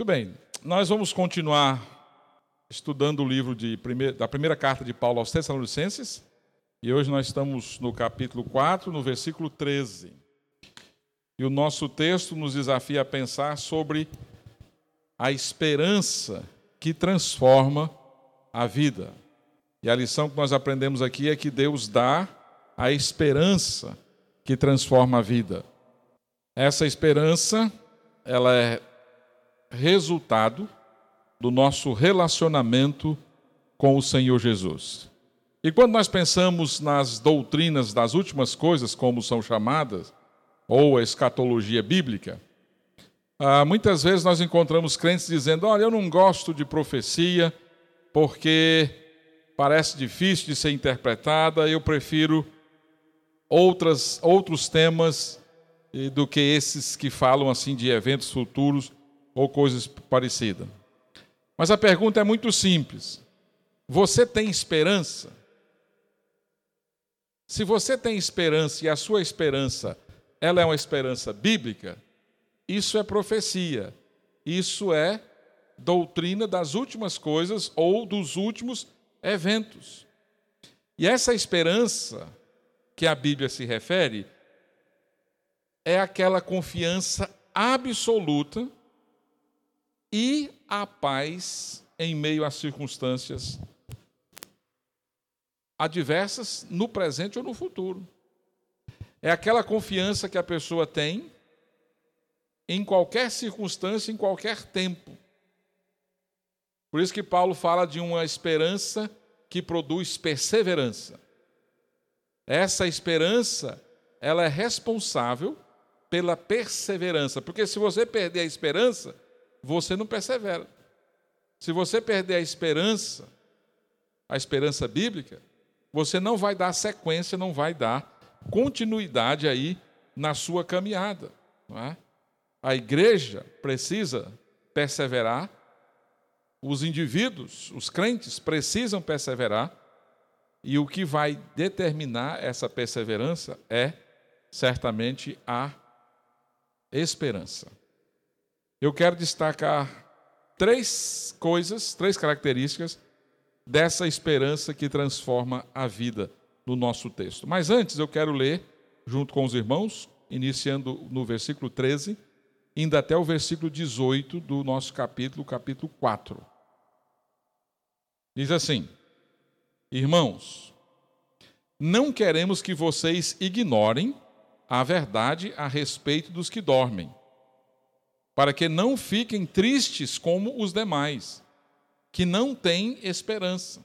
Muito bem, nós vamos continuar estudando o livro de, da primeira carta de Paulo aos Tessalonicenses, e hoje nós estamos no capítulo 4, no versículo 13. E o nosso texto nos desafia a pensar sobre a esperança que transforma a vida. E a lição que nós aprendemos aqui é que Deus dá a esperança que transforma a vida. Essa esperança, ela é resultado do nosso relacionamento com o Senhor Jesus. E quando nós pensamos nas doutrinas das últimas coisas, como são chamadas, ou a escatologia bíblica, ah, muitas vezes nós encontramos crentes dizendo: Olha, eu não gosto de profecia porque parece difícil de ser interpretada, eu prefiro outras, outros temas do que esses que falam assim de eventos futuros ou coisas parecidas. Mas a pergunta é muito simples: você tem esperança? Se você tem esperança e a sua esperança ela é uma esperança bíblica, isso é profecia. Isso é doutrina das últimas coisas ou dos últimos eventos. E essa esperança que a Bíblia se refere é aquela confiança absoluta e a paz em meio às circunstâncias adversas no presente ou no futuro. É aquela confiança que a pessoa tem em qualquer circunstância, em qualquer tempo. Por isso que Paulo fala de uma esperança que produz perseverança. Essa esperança, ela é responsável pela perseverança, porque se você perder a esperança, você não persevera. Se você perder a esperança, a esperança bíblica, você não vai dar sequência, não vai dar continuidade aí na sua caminhada. É? A igreja precisa perseverar, os indivíduos, os crentes, precisam perseverar, e o que vai determinar essa perseverança é certamente a esperança. Eu quero destacar três coisas, três características dessa esperança que transforma a vida no nosso texto. Mas antes eu quero ler, junto com os irmãos, iniciando no versículo 13, indo até o versículo 18 do nosso capítulo, capítulo 4. Diz assim: Irmãos, não queremos que vocês ignorem a verdade a respeito dos que dormem para que não fiquem tristes como os demais, que não têm esperança.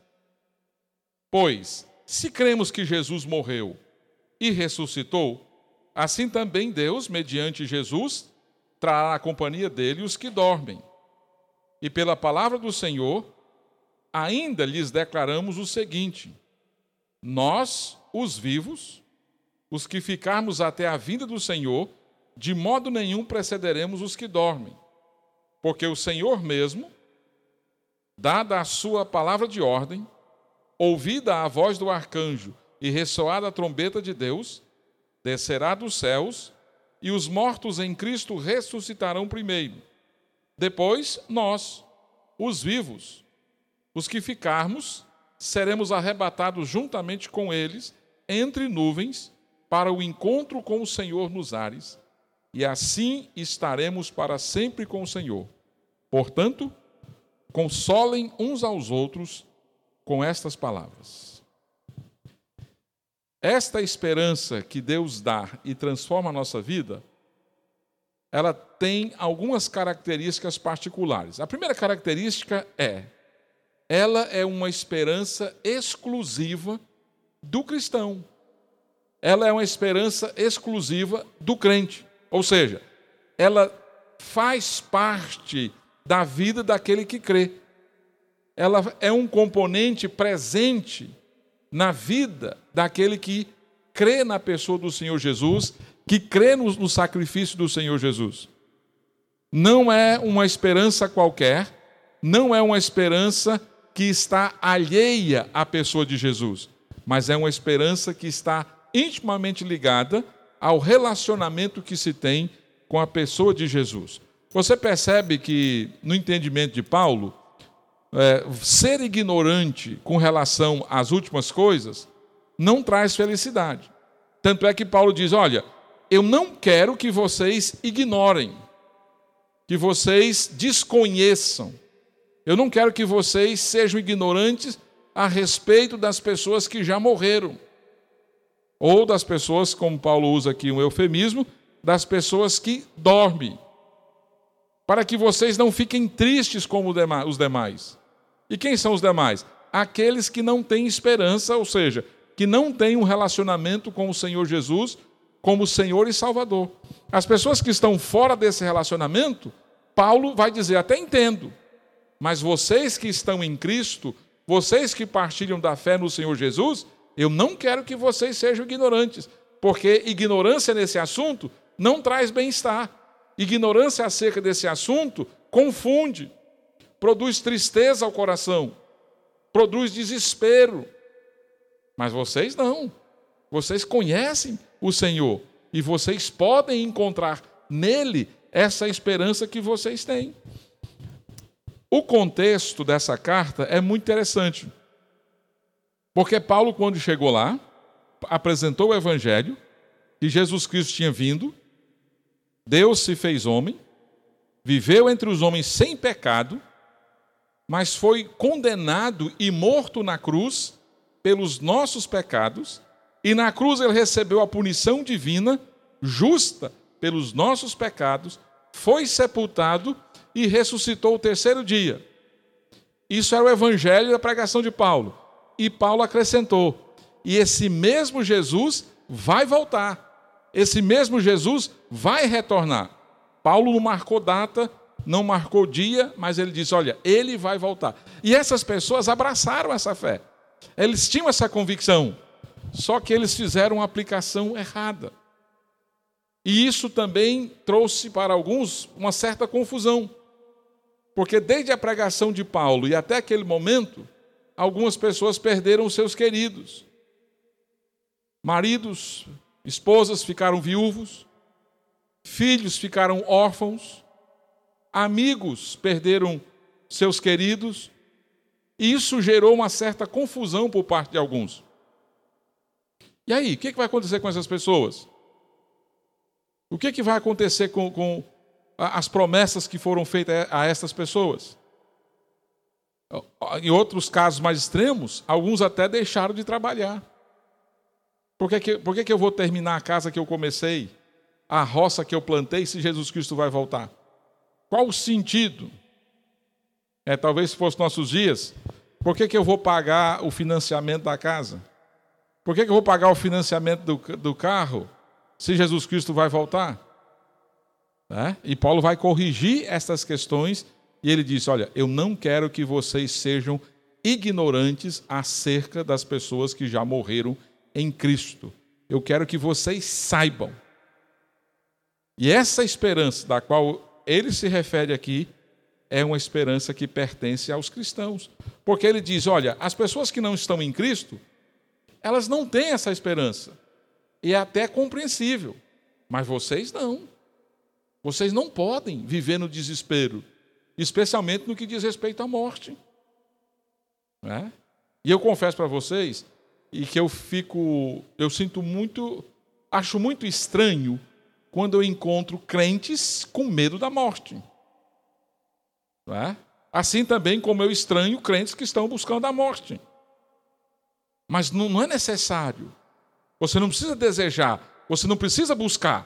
Pois, se cremos que Jesus morreu e ressuscitou, assim também Deus, mediante Jesus, trará a companhia dele os que dormem. E pela palavra do Senhor, ainda lhes declaramos o seguinte: Nós, os vivos, os que ficarmos até a vinda do Senhor, de modo nenhum precederemos os que dormem, porque o Senhor mesmo, dada a sua palavra de ordem, ouvida a voz do arcanjo e ressoada a trombeta de Deus, descerá dos céus, e os mortos em Cristo ressuscitarão primeiro. Depois, nós, os vivos, os que ficarmos, seremos arrebatados juntamente com eles entre nuvens para o encontro com o Senhor nos ares e assim estaremos para sempre com o Senhor. Portanto, consolem uns aos outros com estas palavras. Esta esperança que Deus dá e transforma a nossa vida, ela tem algumas características particulares. A primeira característica é: ela é uma esperança exclusiva do cristão. Ela é uma esperança exclusiva do crente. Ou seja, ela faz parte da vida daquele que crê. Ela é um componente presente na vida daquele que crê na pessoa do Senhor Jesus, que crê no, no sacrifício do Senhor Jesus. Não é uma esperança qualquer, não é uma esperança que está alheia à pessoa de Jesus, mas é uma esperança que está intimamente ligada ao relacionamento que se tem com a pessoa de Jesus. Você percebe que, no entendimento de Paulo, é, ser ignorante com relação às últimas coisas não traz felicidade. Tanto é que Paulo diz: Olha, eu não quero que vocês ignorem, que vocês desconheçam. Eu não quero que vocês sejam ignorantes a respeito das pessoas que já morreram. Ou das pessoas, como Paulo usa aqui um eufemismo, das pessoas que dormem. Para que vocês não fiquem tristes como os demais. E quem são os demais? Aqueles que não têm esperança, ou seja, que não têm um relacionamento com o Senhor Jesus como Senhor e Salvador. As pessoas que estão fora desse relacionamento, Paulo vai dizer: até entendo, mas vocês que estão em Cristo, vocês que partilham da fé no Senhor Jesus, eu não quero que vocês sejam ignorantes, porque ignorância nesse assunto não traz bem-estar. Ignorância acerca desse assunto confunde produz tristeza ao coração, produz desespero. Mas vocês não. Vocês conhecem o Senhor e vocês podem encontrar nele essa esperança que vocês têm. O contexto dessa carta é muito interessante. Porque Paulo, quando chegou lá, apresentou o evangelho, que Jesus Cristo tinha vindo, Deus se fez homem, viveu entre os homens sem pecado, mas foi condenado e morto na cruz pelos nossos pecados, e na cruz ele recebeu a punição divina, justa pelos nossos pecados, foi sepultado e ressuscitou o terceiro dia. Isso era o evangelho da pregação de Paulo. E Paulo acrescentou: e esse mesmo Jesus vai voltar. Esse mesmo Jesus vai retornar. Paulo não marcou data, não marcou dia, mas ele disse: olha, ele vai voltar. E essas pessoas abraçaram essa fé. Eles tinham essa convicção, só que eles fizeram uma aplicação errada. E isso também trouxe para alguns uma certa confusão. Porque desde a pregação de Paulo e até aquele momento, algumas pessoas perderam seus queridos. Maridos, esposas ficaram viúvos, filhos ficaram órfãos, amigos perderam seus queridos, e isso gerou uma certa confusão por parte de alguns. E aí, o que vai acontecer com essas pessoas? O que vai acontecer com, com as promessas que foram feitas a essas pessoas? Em outros casos mais extremos, alguns até deixaram de trabalhar. Por que, que, por que, que eu vou terminar a casa que eu comecei, a roça que eu plantei, se Jesus Cristo vai voltar? Qual o sentido? É, talvez se fosse nossos dias, por que, que eu vou pagar o financiamento da casa? Por que, que eu vou pagar o financiamento do, do carro se Jesus Cristo vai voltar? É? E Paulo vai corrigir essas questões e ele diz: Olha, eu não quero que vocês sejam ignorantes acerca das pessoas que já morreram em Cristo. Eu quero que vocês saibam. E essa esperança da qual ele se refere aqui é uma esperança que pertence aos cristãos. Porque ele diz: olha, as pessoas que não estão em Cristo, elas não têm essa esperança. E é até compreensível. Mas vocês não. Vocês não podem viver no desespero, especialmente no que diz respeito à morte. É? E eu confesso para vocês e que eu fico, eu sinto muito, acho muito estranho quando eu encontro crentes com medo da morte. É? Assim também como eu estranho crentes que estão buscando a morte. Mas não, não é necessário. Você não precisa desejar, você não precisa buscar.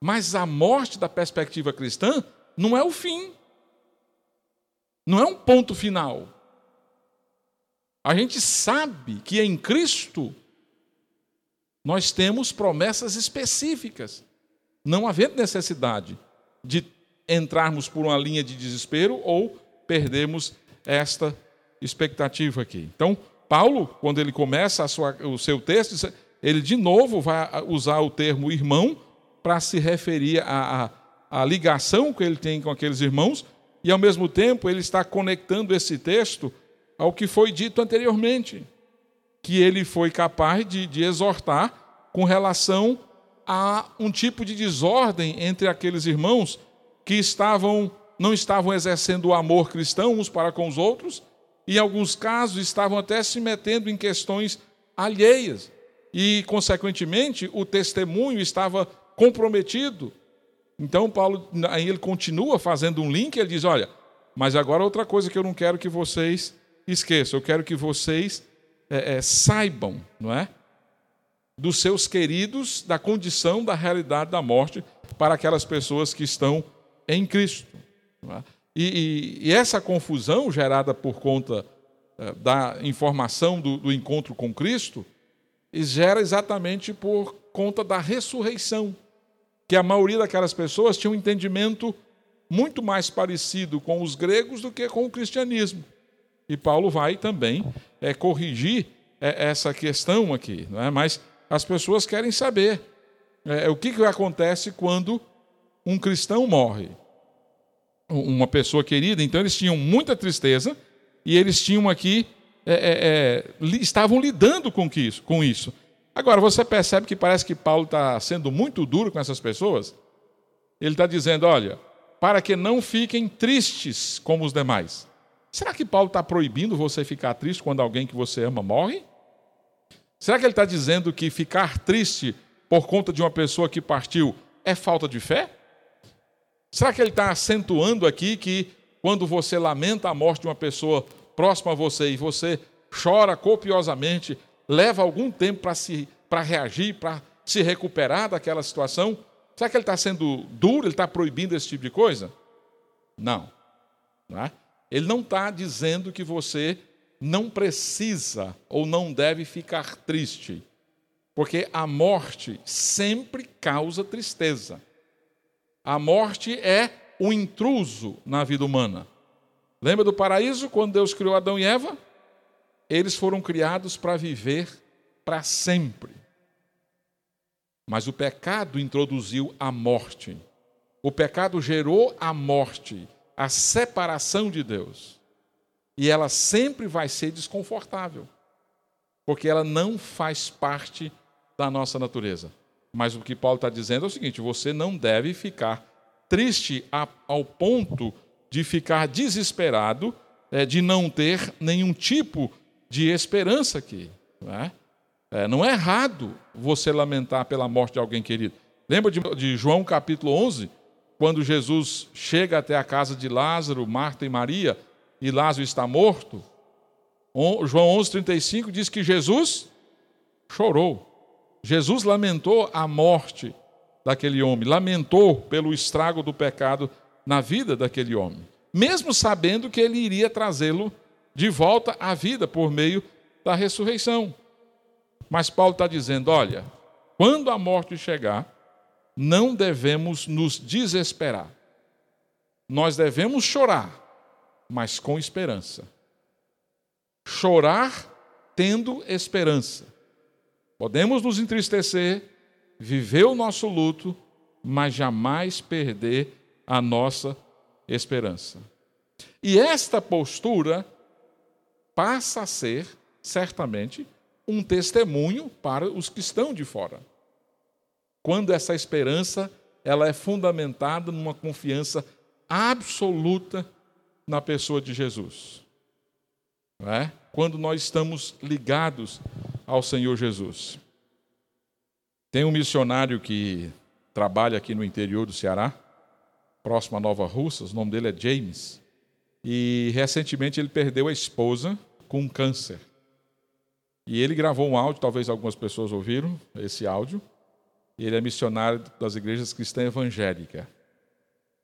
Mas a morte, da perspectiva cristã, não é o fim. Não é um ponto final. A gente sabe que em Cristo nós temos promessas específicas, não havendo necessidade de entrarmos por uma linha de desespero ou perdermos esta expectativa aqui. Então, Paulo, quando ele começa sua, o seu texto, ele de novo vai usar o termo irmão para se referir à, à, à ligação que ele tem com aqueles irmãos, e ao mesmo tempo ele está conectando esse texto ao que foi dito anteriormente que ele foi capaz de, de exortar com relação a um tipo de desordem entre aqueles irmãos que estavam não estavam exercendo o amor cristão uns para com os outros, e em alguns casos estavam até se metendo em questões alheias. E, consequentemente, o testemunho estava comprometido. Então, Paulo, aí ele continua fazendo um link, ele diz: Olha, mas agora outra coisa que eu não quero que vocês esqueçam, eu quero que vocês é, é, saibam, não é? Dos seus queridos, da condição, da realidade da morte para aquelas pessoas que estão em Cristo. É? E, e, e, essa confusão gerada por conta é, da informação do, do encontro com Cristo, gera exatamente por conta da ressurreição, que a maioria daquelas pessoas tinha um entendimento muito mais parecido com os gregos do que com o cristianismo. E Paulo vai também é, corrigir é, essa questão aqui, não é? mas as pessoas querem saber é, o que, que acontece quando um cristão morre uma pessoa querida, então eles tinham muita tristeza e eles tinham aqui, é, é, é estavam lidando com isso, com isso. Agora, você percebe que parece que Paulo está sendo muito duro com essas pessoas? Ele está dizendo: olha, para que não fiquem tristes como os demais. Será que Paulo está proibindo você ficar triste quando alguém que você ama morre? Será que ele está dizendo que ficar triste por conta de uma pessoa que partiu é falta de fé? Será que ele está acentuando aqui que quando você lamenta a morte de uma pessoa próxima a você e você chora copiosamente, leva algum tempo para se para reagir, para se recuperar daquela situação? Será que ele está sendo duro? Ele está proibindo esse tipo de coisa? Não. não é? Ele não está dizendo que você não precisa ou não deve ficar triste, porque a morte sempre causa tristeza. A morte é o intruso na vida humana. Lembra do paraíso, quando Deus criou Adão e Eva? Eles foram criados para viver para sempre. Mas o pecado introduziu a morte. O pecado gerou a morte, a separação de Deus. E ela sempre vai ser desconfortável, porque ela não faz parte da nossa natureza. Mas o que Paulo está dizendo é o seguinte: você não deve ficar triste ao ponto de ficar desesperado, é, de não ter nenhum tipo de esperança aqui. Não é? é? não é errado você lamentar pela morte de alguém querido. Lembra de, de João capítulo 11, quando Jesus chega até a casa de Lázaro, Marta e Maria, e Lázaro está morto? João 11:35 diz que Jesus chorou. Jesus lamentou a morte daquele homem, lamentou pelo estrago do pecado na vida daquele homem, mesmo sabendo que ele iria trazê-lo de volta à vida por meio da ressurreição. Mas Paulo está dizendo: olha, quando a morte chegar, não devemos nos desesperar. Nós devemos chorar, mas com esperança. Chorar tendo esperança. Podemos nos entristecer, viver o nosso luto, mas jamais perder a nossa esperança. E esta postura passa a ser, certamente, um testemunho para os que estão de fora. Quando essa esperança ela é fundamentada numa confiança absoluta na pessoa de Jesus. É? Quando nós estamos ligados ao Senhor Jesus. Tem um missionário que trabalha aqui no interior do Ceará, próximo a Nova Russas, o nome dele é James. E recentemente ele perdeu a esposa com câncer. E ele gravou um áudio, talvez algumas pessoas ouviram esse áudio. Ele é missionário das igrejas cristãs evangélicas.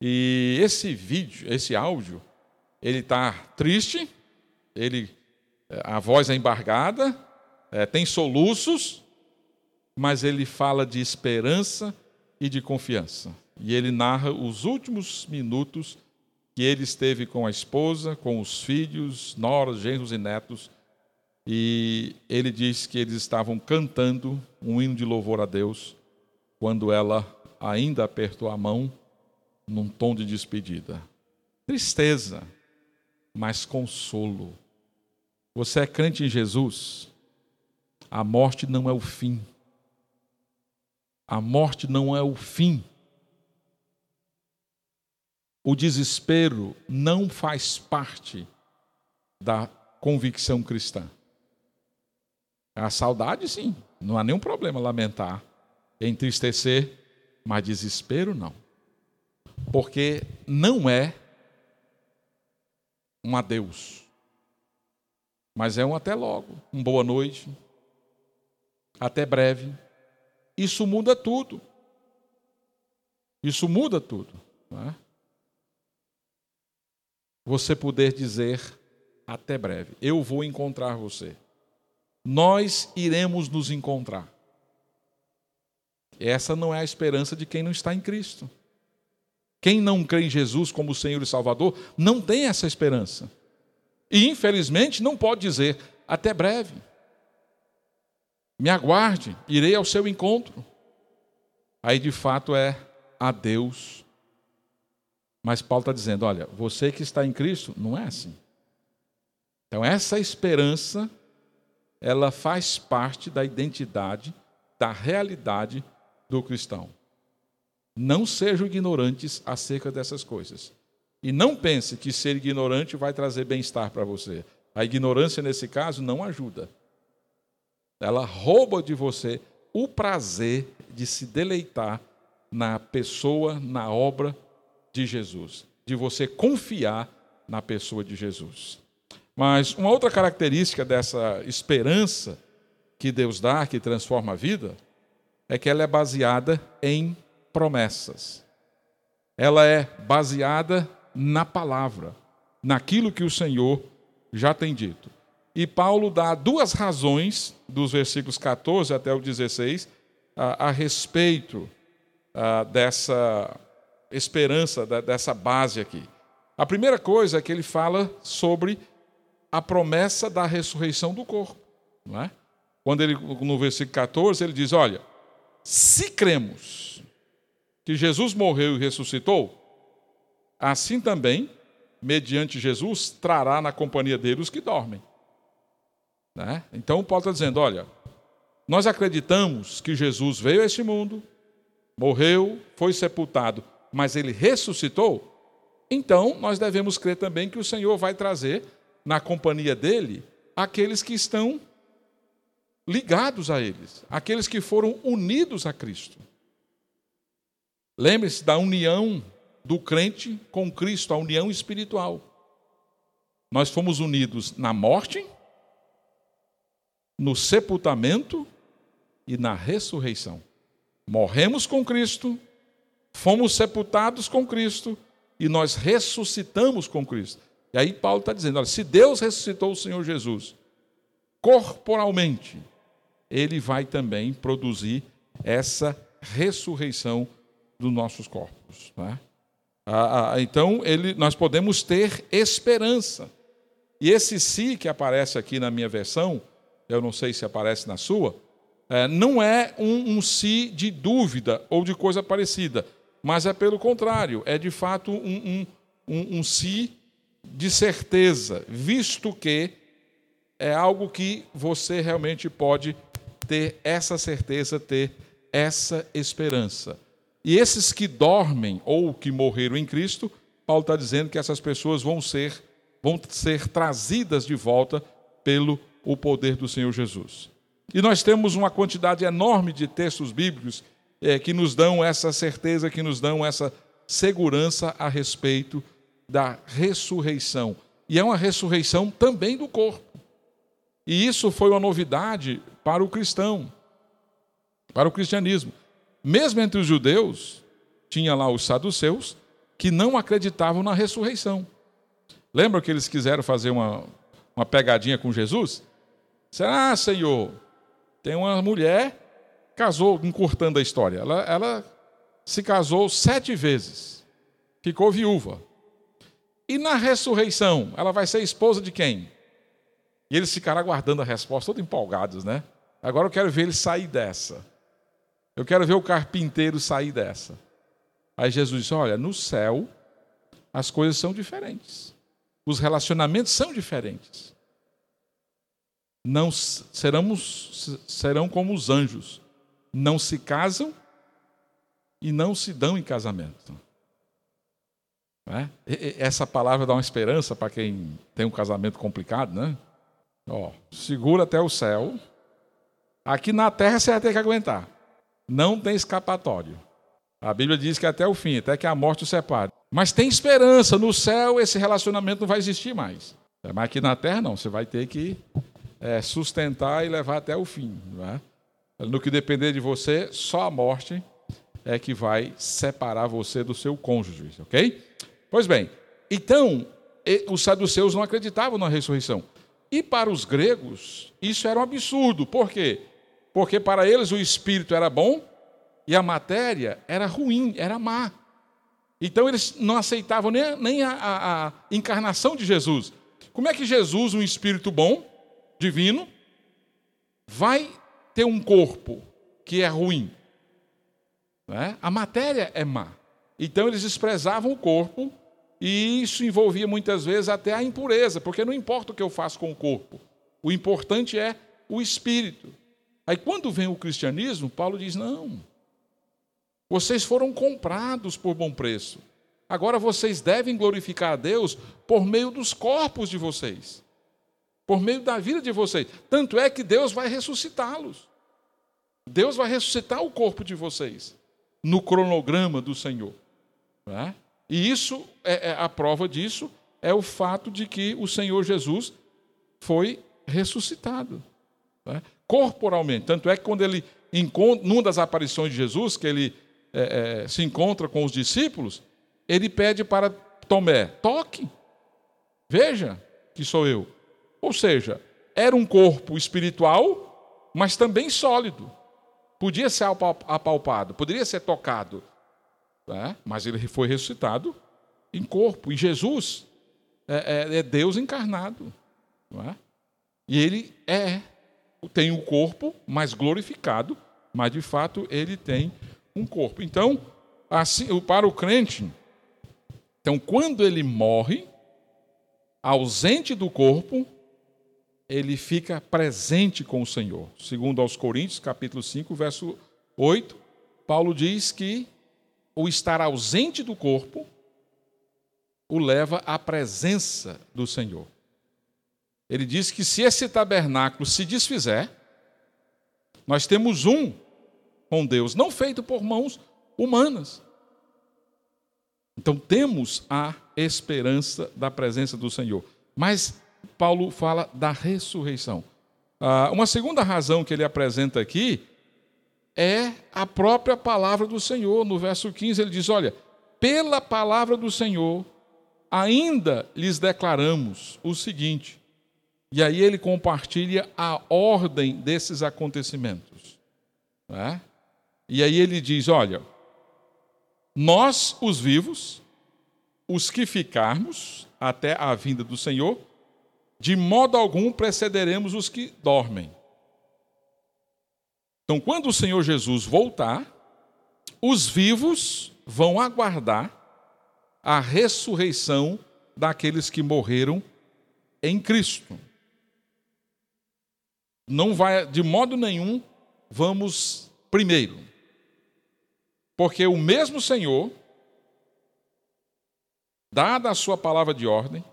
E esse vídeo, esse áudio, ele está triste, ele, a voz é embargada, é, tem soluços, mas ele fala de esperança e de confiança. E ele narra os últimos minutos que ele esteve com a esposa, com os filhos, noras, genros e netos. E ele diz que eles estavam cantando um hino de louvor a Deus quando ela ainda apertou a mão num tom de despedida. Tristeza, mas consolo. Você é crente em Jesus? A morte não é o fim. A morte não é o fim. O desespero não faz parte da convicção cristã. A saudade, sim, não há nenhum problema lamentar, entristecer, mas desespero não. Porque não é um adeus, mas é um até logo, um boa noite, até breve. Isso muda tudo. Isso muda tudo. Não é? Você poder dizer até breve, eu vou encontrar você. Nós iremos nos encontrar. Essa não é a esperança de quem não está em Cristo. Quem não crê em Jesus como Senhor e Salvador não tem essa esperança. E infelizmente não pode dizer até breve. Me aguarde, irei ao seu encontro. Aí de fato é a Deus. Mas Paulo está dizendo: olha, você que está em Cristo, não é assim. Então, essa esperança, ela faz parte da identidade, da realidade do cristão. Não sejam ignorantes acerca dessas coisas. E não pense que ser ignorante vai trazer bem-estar para você. A ignorância, nesse caso, não ajuda. Ela rouba de você o prazer de se deleitar na pessoa, na obra de Jesus, de você confiar na pessoa de Jesus. Mas uma outra característica dessa esperança que Deus dá, que transforma a vida, é que ela é baseada em promessas. Ela é baseada na palavra, naquilo que o Senhor já tem dito. E Paulo dá duas razões, dos versículos 14 até o 16, a, a respeito a, dessa esperança, da, dessa base aqui. A primeira coisa é que ele fala sobre a promessa da ressurreição do corpo. Não é? Quando ele, no versículo 14, ele diz: Olha, se cremos que Jesus morreu e ressuscitou, assim também, mediante Jesus, trará na companhia dele os que dormem. Né? Então, Paulo está dizendo: olha, nós acreditamos que Jesus veio a este mundo, morreu, foi sepultado, mas ele ressuscitou. Então, nós devemos crer também que o Senhor vai trazer na companhia dele aqueles que estão ligados a eles, aqueles que foram unidos a Cristo. Lembre-se da união do crente com Cristo, a união espiritual. Nós fomos unidos na morte, no sepultamento e na ressurreição. Morremos com Cristo, fomos sepultados com Cristo e nós ressuscitamos com Cristo. E aí Paulo está dizendo: olha, se Deus ressuscitou o Senhor Jesus corporalmente, ele vai também produzir essa ressurreição dos nossos corpos. Né? Ah, ah, então, ele, nós podemos ter esperança. E esse si que aparece aqui na minha versão, eu não sei se aparece na sua, é, não é um, um si de dúvida ou de coisa parecida, mas é pelo contrário, é de fato um, um, um, um si de certeza, visto que é algo que você realmente pode ter essa certeza, ter essa esperança. E esses que dormem ou que morreram em Cristo, Paulo está dizendo que essas pessoas vão ser, vão ser trazidas de volta pelo o poder do Senhor Jesus. E nós temos uma quantidade enorme de textos bíblicos é, que nos dão essa certeza, que nos dão essa segurança a respeito da ressurreição. E é uma ressurreição também do corpo. E isso foi uma novidade para o cristão, para o cristianismo. Mesmo entre os judeus, tinha lá os saduceus que não acreditavam na ressurreição. Lembra que eles quiseram fazer uma, uma pegadinha com Jesus? Será, ah, Senhor, tem uma mulher, casou, encurtando a história, ela, ela se casou sete vezes, ficou viúva. E na ressurreição, ela vai ser esposa de quem? E eles ficaram aguardando a resposta, todos empolgados, né? Agora eu quero ver ele sair dessa. Eu quero ver o carpinteiro sair dessa. Aí Jesus disse: Olha, no céu as coisas são diferentes. Os relacionamentos são diferentes. Não seramos, serão como os anjos. Não se casam e não se dão em casamento. Né? Essa palavra dá uma esperança para quem tem um casamento complicado, né? Ó, segura até o céu. Aqui na terra você vai ter que aguentar. Não tem escapatório. A Bíblia diz que até o fim, até que a morte o separe. Mas tem esperança. No céu esse relacionamento não vai existir mais. Mas aqui na terra não. Você vai ter que é, sustentar e levar até o fim. É? No que depender de você, só a morte é que vai separar você do seu cônjuge, ok? Pois bem, então os saduceus não acreditavam na ressurreição. E para os gregos, isso era um absurdo. Por quê? Porque para eles o espírito era bom e a matéria era ruim, era má. Então eles não aceitavam nem, nem a, a, a encarnação de Jesus. Como é que Jesus, um espírito bom, divino, vai ter um corpo que é ruim? É? A matéria é má. Então eles desprezavam o corpo e isso envolvia muitas vezes até a impureza, porque não importa o que eu faço com o corpo, o importante é o espírito. Aí quando vem o cristianismo, Paulo diz: não, vocês foram comprados por bom preço. Agora vocês devem glorificar a Deus por meio dos corpos de vocês, por meio da vida de vocês. Tanto é que Deus vai ressuscitá-los. Deus vai ressuscitar o corpo de vocês no cronograma do Senhor. É? E isso, é, é, a prova disso é o fato de que o Senhor Jesus foi ressuscitado. É? Corporalmente. Tanto é que quando ele encontra, numa das aparições de Jesus, que ele é, é, se encontra com os discípulos, ele pede para Tomé: toque, veja que sou eu. Ou seja, era um corpo espiritual, mas também sólido. Podia ser apalpado, poderia ser tocado, né? mas ele foi ressuscitado em corpo. E Jesus é, é, é Deus encarnado. É? E ele é, tem o um corpo, mas glorificado, mas de fato ele tem um corpo. Então, assim, para o crente, então quando ele morre, ausente do corpo, ele fica presente com o Senhor. Segundo aos Coríntios, capítulo 5, verso 8, Paulo diz que o estar ausente do corpo o leva à presença do Senhor. Ele diz que se esse tabernáculo se desfizer, nós temos um com Deus, não feito por mãos humanas. Então temos a esperança da presença do Senhor. Mas Paulo fala da ressurreição. Ah, uma segunda razão que ele apresenta aqui é a própria palavra do Senhor. No verso 15 ele diz: Olha, pela palavra do Senhor, ainda lhes declaramos o seguinte. E aí ele compartilha a ordem desses acontecimentos. Né? E aí ele diz: olha, nós, os vivos, os que ficarmos até a vinda do Senhor, de modo algum precederemos os que dormem. Então, quando o Senhor Jesus voltar, os vivos vão aguardar a ressurreição daqueles que morreram em Cristo. Não vai, de modo nenhum, vamos primeiro. Porque o mesmo Senhor, dada a sua palavra de ordem,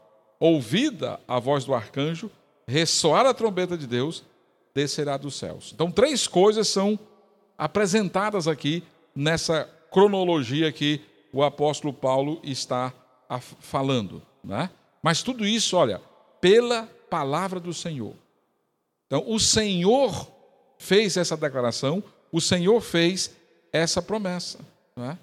ouvida a voz do arcanjo, ressoar a trombeta de Deus, descerá dos céus. Então, três coisas são apresentadas aqui nessa cronologia que o apóstolo Paulo está falando. Né? Mas tudo isso, olha, pela palavra do Senhor. Então, o Senhor fez essa declaração, o Senhor fez essa promessa. É?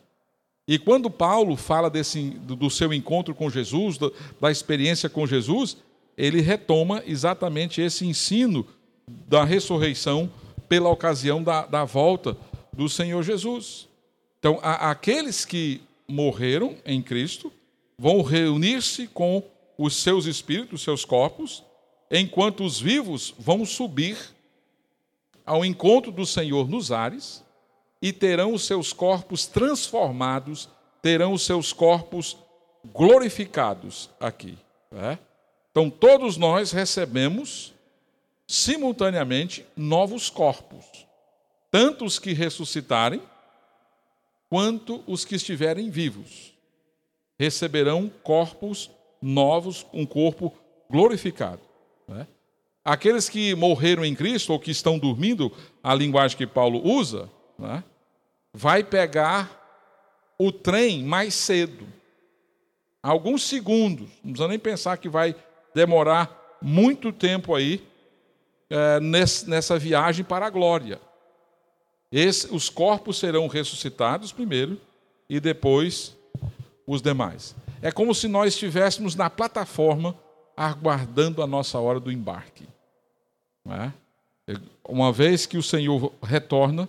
E quando Paulo fala desse, do seu encontro com Jesus, da experiência com Jesus, ele retoma exatamente esse ensino da ressurreição pela ocasião da, da volta do Senhor Jesus. Então, a, aqueles que morreram em Cristo vão reunir-se com os seus espíritos, os seus corpos, enquanto os vivos vão subir ao encontro do Senhor nos ares e terão os seus corpos transformados, terão os seus corpos glorificados aqui. Né? Então, todos nós recebemos simultaneamente novos corpos, tanto os que ressuscitarem, quanto os que estiverem vivos. receberão corpos novos, um corpo glorificado. Né? Aqueles que morreram em Cristo ou que estão dormindo, a linguagem que Paulo usa, né? Vai pegar o trem mais cedo. Alguns segundos, não precisa nem pensar que vai demorar muito tempo aí é, nessa viagem para a glória. Esse, os corpos serão ressuscitados primeiro e depois os demais. É como se nós estivéssemos na plataforma aguardando a nossa hora do embarque. É? Uma vez que o Senhor retorna,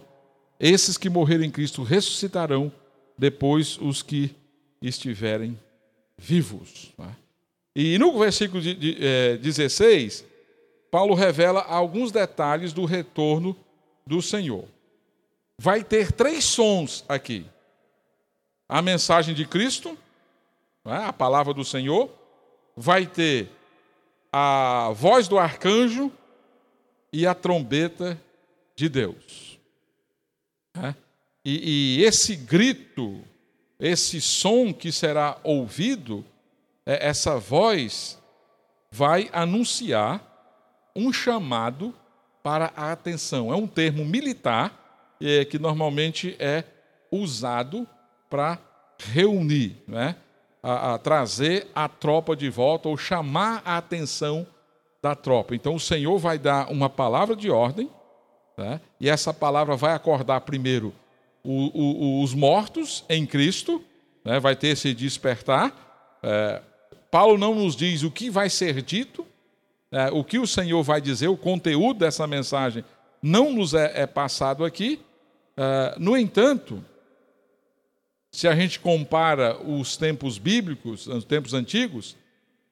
esses que morreram em Cristo ressuscitarão, depois os que estiverem vivos. É? E no versículo de, de, é, 16, Paulo revela alguns detalhes do retorno do Senhor. Vai ter três sons aqui: a mensagem de Cristo, é? a palavra do Senhor, vai ter a voz do arcanjo e a trombeta de Deus. É? E, e, esse grito, esse som que será ouvido, é, essa voz vai anunciar um chamado para a atenção. É um termo militar é, que normalmente é usado para reunir, né? a, a trazer a tropa de volta ou chamar a atenção da tropa. Então o Senhor vai dar uma palavra de ordem, né? e essa palavra vai acordar primeiro o, o, os mortos em Cristo, né? vai ter esse despertar. É, Paulo não nos diz o que vai ser dito, é, o que o Senhor vai dizer, o conteúdo dessa mensagem não nos é, é passado aqui. É, no entanto, se a gente compara os tempos bíblicos, os tempos antigos,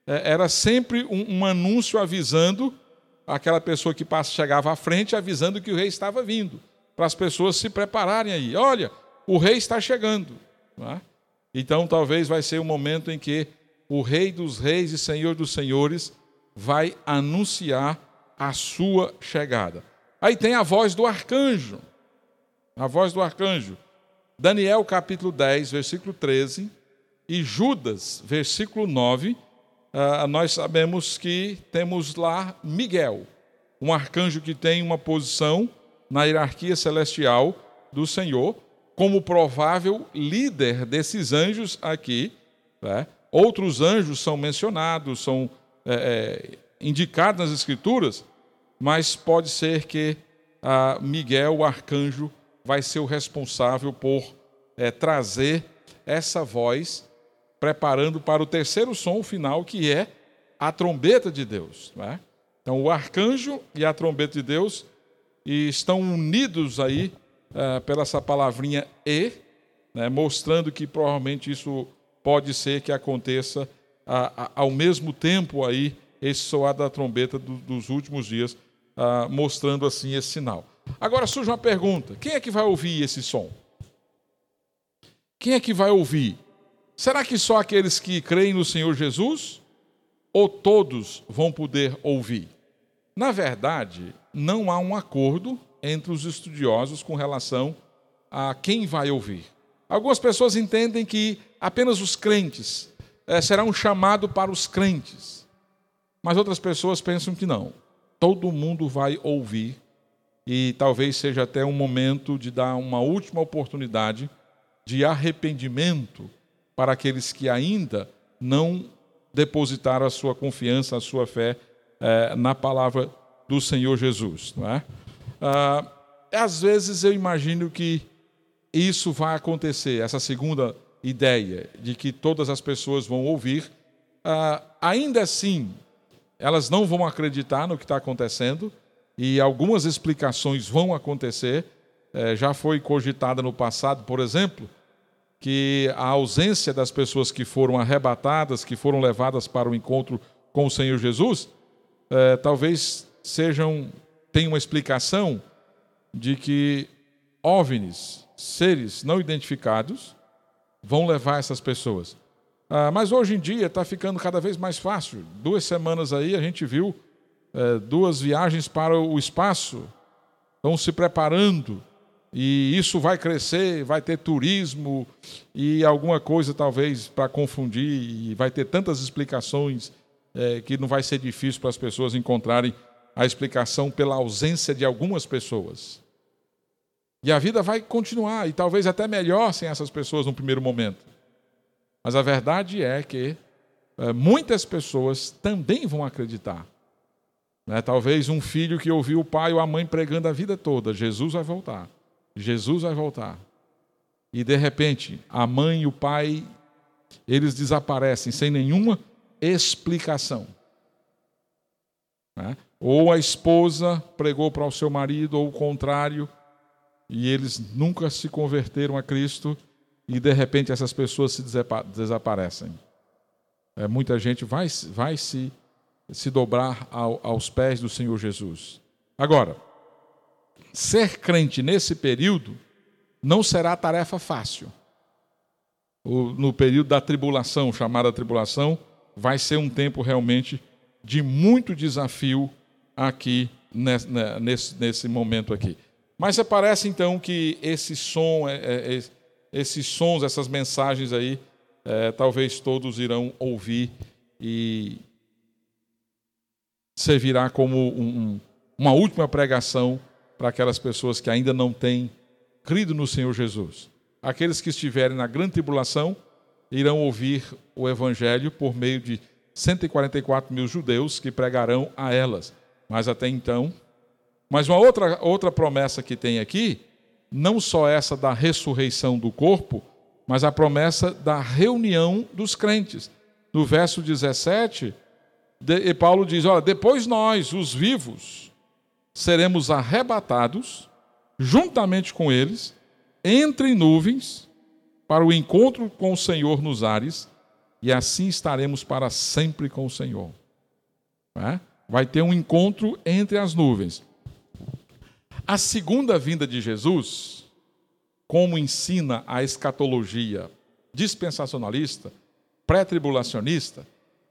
é, era sempre um, um anúncio avisando aquela pessoa que passa, chegava à frente, avisando que o rei estava vindo, para as pessoas se prepararem aí. Olha, o rei está chegando. É? Então, talvez vai ser o um momento em que o rei dos reis e senhor dos senhores vai anunciar a sua chegada. Aí tem a voz do arcanjo. A voz do arcanjo. Daniel capítulo 10, versículo 13, e Judas, versículo 9, uh, nós sabemos que temos lá Miguel, um arcanjo que tem uma posição na hierarquia celestial do Senhor, como provável líder desses anjos aqui. Né? Outros anjos são mencionados, são é, é, indicados nas Escrituras, mas pode ser que uh, Miguel, o arcanjo, vai ser o responsável por é, trazer essa voz preparando para o terceiro som final, que é a trombeta de Deus. É? Então, o arcanjo e a trombeta de Deus estão unidos aí é, pela essa palavrinha e, né, mostrando que provavelmente isso pode ser que aconteça ao mesmo tempo aí esse soar da trombeta do, dos últimos dias, a, mostrando assim esse sinal. Agora surge uma pergunta: quem é que vai ouvir esse som? Quem é que vai ouvir? Será que só aqueles que creem no Senhor Jesus? Ou todos vão poder ouvir? Na verdade, não há um acordo entre os estudiosos com relação a quem vai ouvir. Algumas pessoas entendem que apenas os crentes é, será um chamado para os crentes, mas outras pessoas pensam que não. Todo mundo vai ouvir e talvez seja até um momento de dar uma última oportunidade de arrependimento para aqueles que ainda não depositaram a sua confiança, a sua fé é, na palavra do Senhor Jesus. Não é? Ah, às vezes eu imagino que isso vai acontecer, essa segunda ideia de que todas as pessoas vão ouvir, ah, ainda assim elas não vão acreditar no que está acontecendo e algumas explicações vão acontecer. É, já foi cogitada no passado, por exemplo, que a ausência das pessoas que foram arrebatadas, que foram levadas para o encontro com o Senhor Jesus, é, talvez sejam tenham uma explicação de que OVNIs, seres não identificados, vão levar essas pessoas. Ah, mas hoje em dia está ficando cada vez mais fácil. Duas semanas aí a gente viu é, duas viagens para o espaço, estão se preparando e isso vai crescer, vai ter turismo e alguma coisa talvez para confundir, e vai ter tantas explicações é, que não vai ser difícil para as pessoas encontrarem a explicação pela ausência de algumas pessoas. E a vida vai continuar, e talvez até melhor sem essas pessoas no primeiro momento. Mas a verdade é que é, muitas pessoas também vão acreditar. Né? Talvez um filho que ouviu o pai ou a mãe pregando a vida toda: Jesus vai voltar, Jesus vai voltar. E de repente, a mãe e o pai, eles desaparecem sem nenhuma explicação. Né? Ou a esposa pregou para o seu marido, ou o contrário, e eles nunca se converteram a Cristo, e de repente essas pessoas se desaparecem. É, muita gente vai, vai se, se dobrar ao, aos pés do Senhor Jesus. Agora, ser crente nesse período não será tarefa fácil. No período da tribulação, chamada tribulação, vai ser um tempo realmente de muito desafio aqui nesse, nesse, momento aqui. Mas parece então que esse som, é, é, é, esses sons, essas mensagens aí, é, talvez todos irão ouvir e servirá como um, uma última pregação para aquelas pessoas que ainda não têm crido no Senhor Jesus. Aqueles que estiverem na grande tribulação irão ouvir o Evangelho por meio de 144 mil judeus que pregarão a elas. Mas até então. Mas uma outra, outra promessa que tem aqui, não só essa da ressurreição do corpo, mas a promessa da reunião dos crentes. No verso 17, de, Paulo diz: Olha, depois nós, os vivos, seremos arrebatados, juntamente com eles, entre nuvens, para o encontro com o Senhor nos ares, e assim estaremos para sempre com o Senhor. É? Vai ter um encontro entre as nuvens. A segunda vinda de Jesus, como ensina a escatologia dispensacionalista, pré-tribulacionista,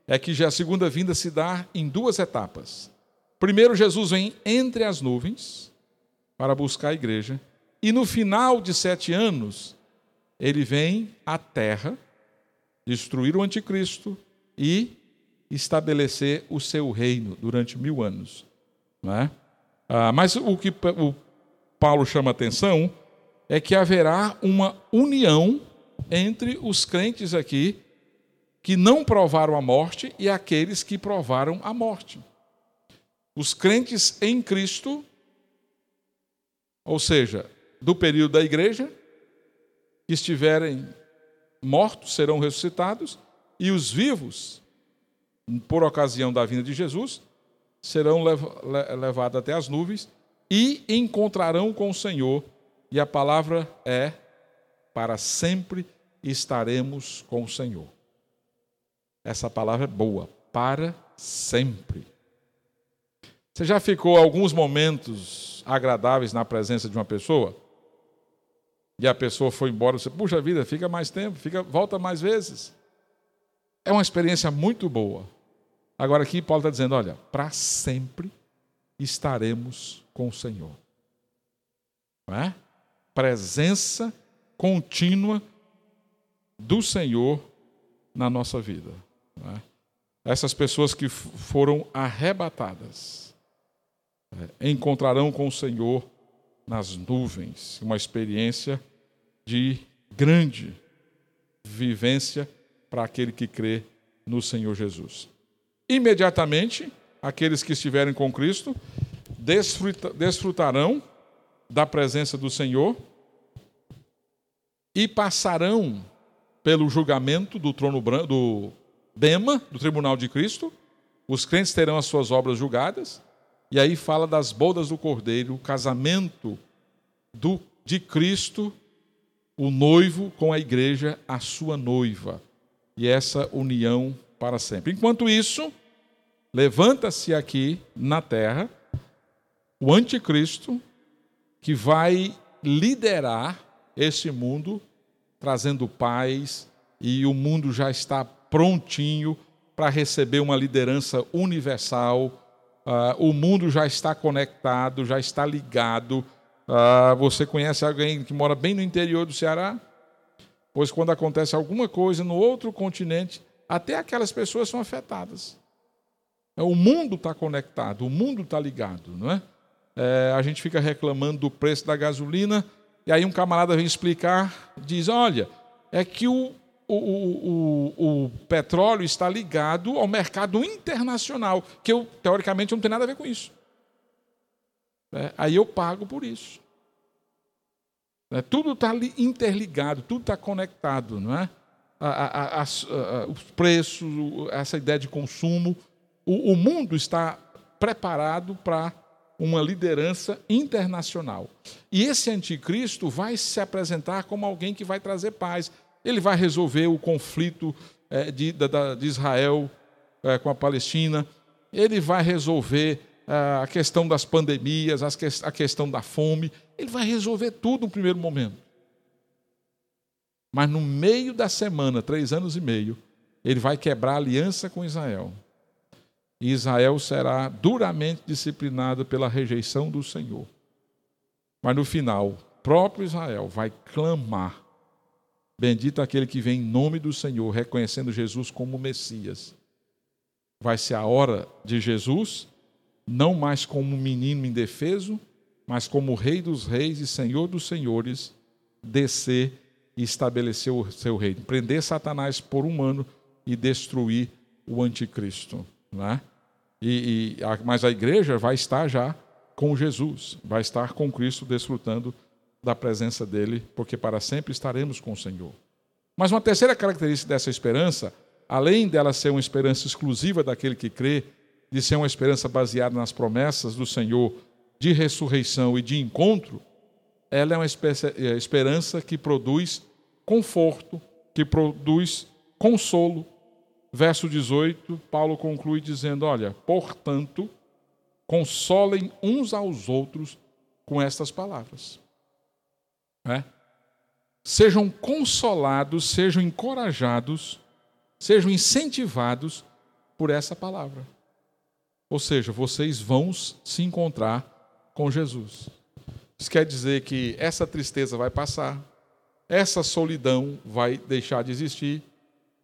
é que já a segunda vinda se dá em duas etapas. Primeiro, Jesus vem entre as nuvens para buscar a igreja, e no final de sete anos, ele vem à terra destruir o anticristo e estabelecer o seu reino durante mil anos. Não é? ah, mas o que o Paulo chama atenção é que haverá uma união entre os crentes aqui que não provaram a morte e aqueles que provaram a morte. Os crentes em Cristo, ou seja, do período da igreja, que estiverem mortos serão ressuscitados, e os vivos, por ocasião da vinda de Jesus, serão levados até as nuvens e encontrarão com o Senhor. E a palavra é: para sempre estaremos com o Senhor. Essa palavra é boa, para sempre. Você já ficou alguns momentos agradáveis na presença de uma pessoa? e a pessoa foi embora, você, puxa vida, fica mais tempo, fica, volta mais vezes. É uma experiência muito boa. Agora aqui Paulo está dizendo, olha, para sempre estaremos com o Senhor. Não é? Presença contínua do Senhor na nossa vida. É? Essas pessoas que foram arrebatadas encontrarão com o Senhor nas nuvens, uma experiência de grande vivência para aquele que crê no Senhor Jesus. Imediatamente, aqueles que estiverem com Cristo desfrutarão da presença do Senhor e passarão pelo julgamento do trono do Bema, do tribunal de Cristo. Os crentes terão as suas obras julgadas e aí fala das bodas do Cordeiro, o casamento do, de Cristo, o noivo com a igreja, a sua noiva. E essa união para sempre. Enquanto isso, levanta-se aqui na terra o anticristo que vai liderar esse mundo, trazendo paz, e o mundo já está prontinho para receber uma liderança universal uh, o mundo já está conectado, já está ligado, Ah, você conhece alguém que mora bem no interior do Ceará? Pois quando acontece alguma coisa no outro continente, até aquelas pessoas são afetadas. É, o mundo está conectado, o mundo está ligado, não é? é? A gente fica reclamando do preço da gasolina, e aí um camarada vem explicar, diz: olha, é que o, o, o, o, petróleo está ligado ao mercado internacional, que eu, teoricamente, não tem nada a ver com isso. É, aí eu pago por isso. É, tudo está interligado, tudo está conectado, não é? A, a, a, os preços, essa ideia de consumo. O, o mundo está preparado para uma liderança internacional. E esse anticristo vai se apresentar como alguém que vai trazer paz. Ele vai resolver o conflito é, de, de, Israel é, com a Palestina. Ele vai resolver a questão das pandemias, a questão da fome. Ele vai resolver tudo no primeiro momento. Mas no meio da semana, três anos e meio, ele vai quebrar aliança com Israel. E Israel será duramente disciplinado pela rejeição do Senhor. Mas no final, próprio Israel vai clamar: Bendito aquele que vem em nome do Senhor, reconhecendo Jesus como Messias. Vai ser a hora de Jesus não mais como menino indefeso, mas como Rei dos Reis e Senhor dos Senhores, descer e estabelecer o seu reino, prender Satanás por um ano e destruir o anticristo. Né? E, e, mas a igreja vai estar já com Jesus, vai estar com Cristo desfrutando da presença dele, porque para sempre estaremos com o Senhor. Mas uma terceira característica dessa esperança, além dela ser uma esperança exclusiva daquele que crê, de ser uma esperança baseada nas promessas do Senhor de ressurreição e de encontro, ela é uma é, esperança que produz conforto, que produz consolo. Verso 18, Paulo conclui dizendo: Olha, portanto, consolem uns aos outros com estas palavras. É? Sejam consolados, sejam encorajados, sejam incentivados por essa palavra. Ou seja, vocês vão se encontrar com Jesus. Isso quer dizer que essa tristeza vai passar, essa solidão vai deixar de existir,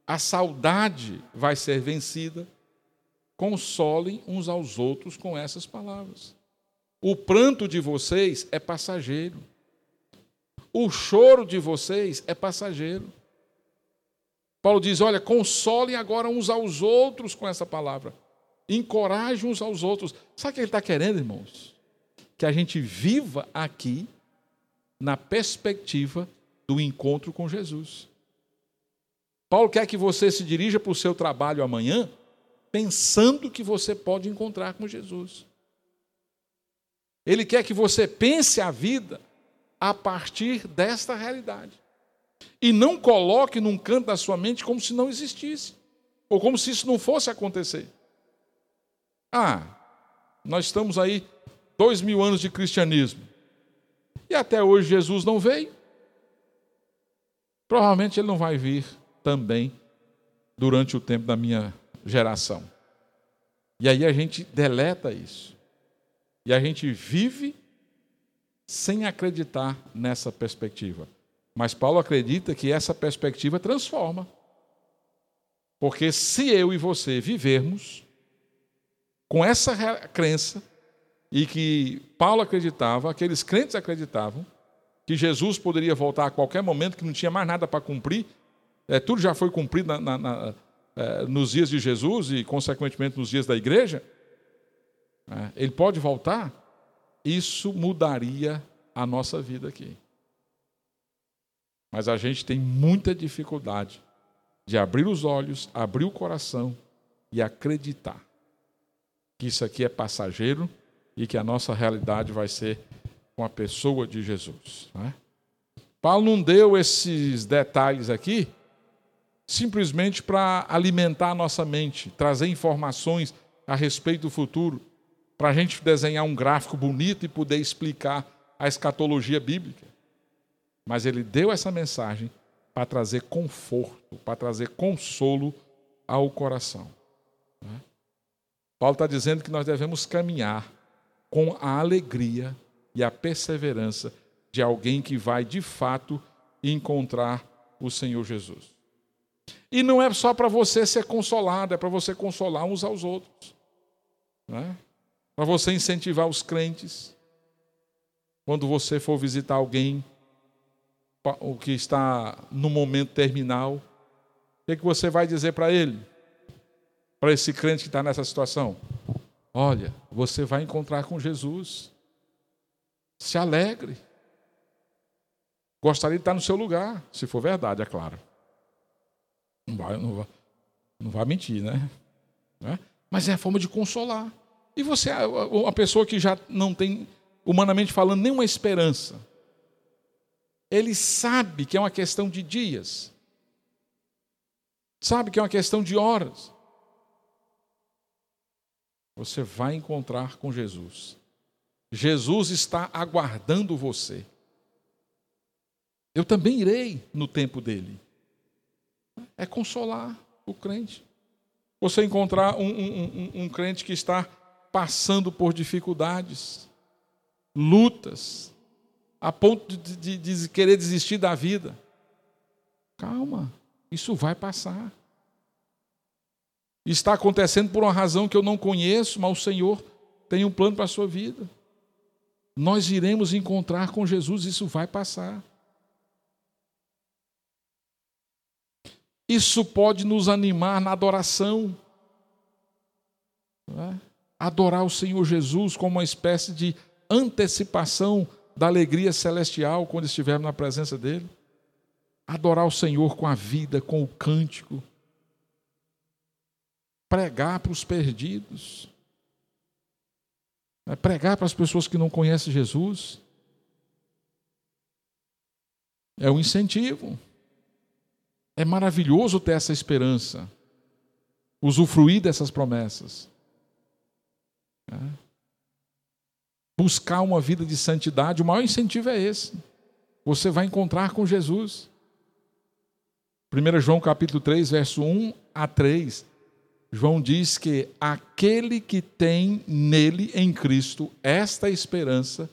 a saudade vai ser vencida. Consolem uns aos outros com essas palavras. O pranto de vocês é passageiro. O choro de vocês é passageiro. Paulo diz: olha, consolem agora uns aos outros com essa palavra encoraje uns aos outros. Sabe o que ele está querendo, irmãos? Que a gente viva aqui na perspectiva do encontro com Jesus. Paulo quer que você se dirija para o seu trabalho amanhã pensando que você pode encontrar com Jesus. Ele quer que você pense a vida a partir desta realidade. E não coloque num canto da sua mente como se não existisse, ou como se isso não fosse acontecer. Ah, nós estamos aí dois mil anos de cristianismo. E até hoje Jesus não veio. Provavelmente ele não vai vir também durante o tempo da minha geração. E aí a gente deleta isso. E a gente vive sem acreditar nessa perspectiva. Mas Paulo acredita que essa perspectiva transforma. Porque se eu e você vivermos com essa crença, e que Paulo acreditava, aqueles crentes acreditavam, que Jesus poderia voltar a qualquer momento, que não tinha mais nada para cumprir, é, tudo já foi cumprido na, na, na, é, nos dias de Jesus e, consequentemente, nos dias da igreja, é, ele pode voltar, isso mudaria a nossa vida aqui. Mas a gente tem muita dificuldade de abrir os olhos, abrir o coração e acreditar que isso aqui é passageiro e que a nossa realidade vai ser com a pessoa de Jesus. Né? Paulo não deu esses detalhes aqui simplesmente para alimentar a nossa mente, trazer informações a respeito do futuro, para a gente desenhar um gráfico bonito e poder explicar a escatologia bíblica. Mas ele deu essa mensagem para trazer conforto, para trazer consolo ao coração. Paulo está dizendo que nós devemos caminhar com a alegria e a perseverança de alguém que vai de fato encontrar o Senhor Jesus. E não é só para você ser consolado, é para você consolar uns aos outros. Né? Para você incentivar os crentes. Quando você for visitar alguém o que está no momento terminal, o que, que você vai dizer para ele? Para esse crente que está nessa situação? Olha, você vai encontrar com Jesus. Se alegre. Gostaria de estar no seu lugar, se for verdade, é claro. Não vai, não vai, não vai mentir, né? né? Mas é a forma de consolar. E você, uma pessoa que já não tem, humanamente falando, nenhuma esperança, ele sabe que é uma questão de dias, sabe que é uma questão de horas. Você vai encontrar com Jesus. Jesus está aguardando você. Eu também irei no tempo dele. É consolar o crente. Você encontrar um, um, um, um crente que está passando por dificuldades, lutas, a ponto de, de, de querer desistir da vida. Calma, isso vai passar. Está acontecendo por uma razão que eu não conheço, mas o Senhor tem um plano para a sua vida. Nós iremos encontrar com Jesus, isso vai passar. Isso pode nos animar na adoração. É? Adorar o Senhor Jesus como uma espécie de antecipação da alegria celestial quando estivermos na presença dEle. Adorar o Senhor com a vida, com o cântico. Pregar para os perdidos. É pregar para as pessoas que não conhecem Jesus. É um incentivo. É maravilhoso ter essa esperança, usufruir dessas promessas. É buscar uma vida de santidade, o maior incentivo é esse. Você vai encontrar com Jesus. 1 João capítulo 3, verso 1 a 3. João diz que aquele que tem nele, em Cristo, esta esperança,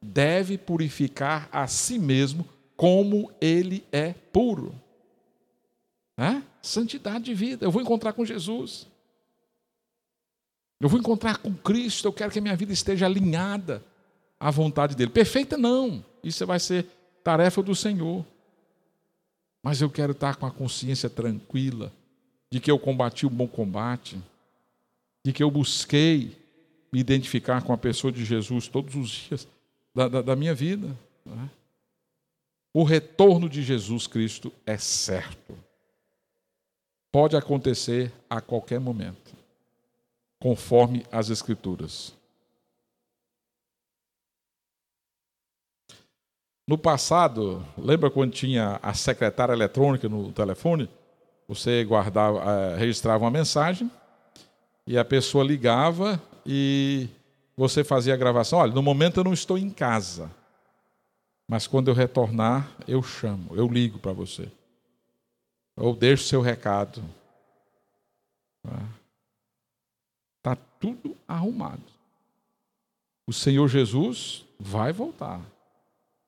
deve purificar a si mesmo como ele é puro. É? Santidade de vida. Eu vou encontrar com Jesus. Eu vou encontrar com Cristo, eu quero que a minha vida esteja alinhada à vontade dele. Perfeita não, isso vai ser tarefa do Senhor. Mas eu quero estar com a consciência tranquila de que eu combati o bom combate, de que eu busquei me identificar com a pessoa de Jesus todos os dias da, da, da minha vida. É? O retorno de Jesus Cristo é certo. Pode acontecer a qualquer momento conforme as Escrituras. No passado, lembra quando tinha a secretária eletrônica no telefone? Você guardava, eh, registrava uma mensagem e a pessoa ligava e você fazia a gravação. Olha, no momento eu não estou em casa, mas quando eu retornar, eu chamo, eu ligo para você. Ou deixo seu recado. Tudo arrumado. O Senhor Jesus vai voltar.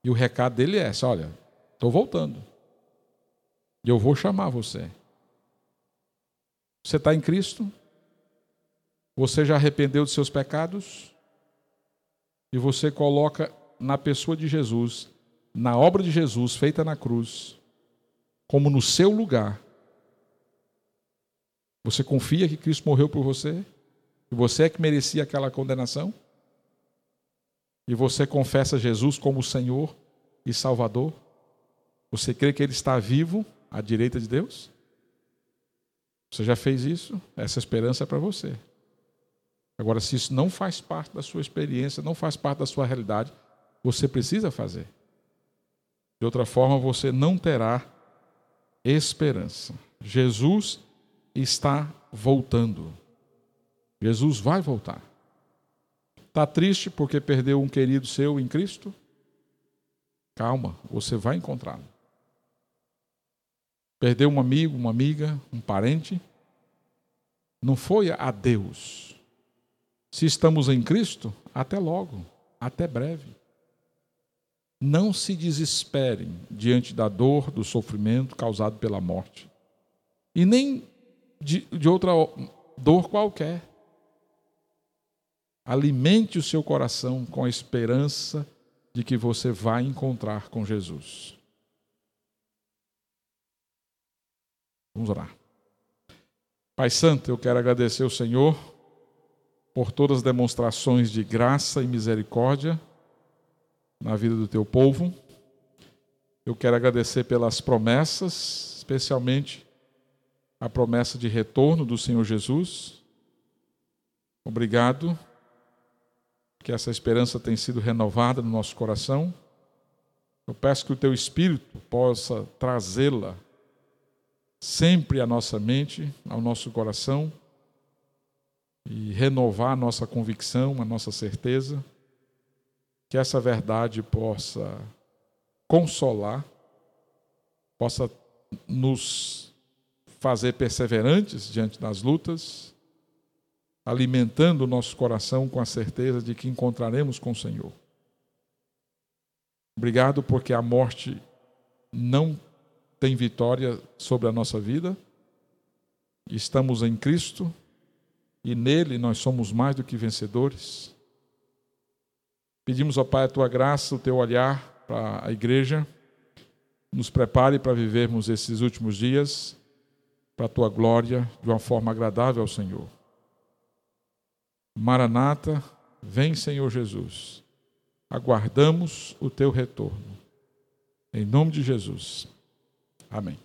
E o recado dele é esse: olha, estou voltando. E eu vou chamar você. Você está em Cristo? Você já arrependeu dos seus pecados? E você coloca na pessoa de Jesus, na obra de Jesus feita na cruz, como no seu lugar. Você confia que Cristo morreu por você? E você é que merecia aquela condenação? E você confessa Jesus como Senhor e Salvador? Você crê que Ele está vivo à direita de Deus? Você já fez isso? Essa esperança é para você. Agora, se isso não faz parte da sua experiência, não faz parte da sua realidade, você precisa fazer. De outra forma, você não terá esperança. Jesus está voltando. Jesus vai voltar. Está triste porque perdeu um querido seu em Cristo? Calma, você vai encontrá-lo. Perdeu um amigo, uma amiga, um parente? Não foi a Deus. Se estamos em Cristo, até logo, até breve. Não se desesperem diante da dor, do sofrimento causado pela morte. E nem de, de outra dor qualquer. Alimente o seu coração com a esperança de que você vai encontrar com Jesus. Vamos orar. Pai Santo, eu quero agradecer ao Senhor por todas as demonstrações de graça e misericórdia na vida do teu povo. Eu quero agradecer pelas promessas, especialmente a promessa de retorno do Senhor Jesus. Obrigado, que essa esperança tem sido renovada no nosso coração. Eu peço que o teu Espírito possa trazê-la sempre à nossa mente, ao nosso coração e renovar a nossa convicção, a nossa certeza que essa verdade possa consolar, possa nos fazer perseverantes diante das lutas, alimentando o nosso coração com a certeza de que encontraremos com o Senhor. Obrigado porque a morte não tem vitória sobre a nossa vida. Estamos em Cristo e nele nós somos mais do que vencedores. Pedimos, ó Pai, a tua graça, o teu olhar para a igreja. Nos prepare para vivermos esses últimos dias para a tua glória de uma forma agradável ao Senhor. Maranata, vem, Senhor Jesus. Aguardamos o teu retorno. Em nome de Jesus. Amém.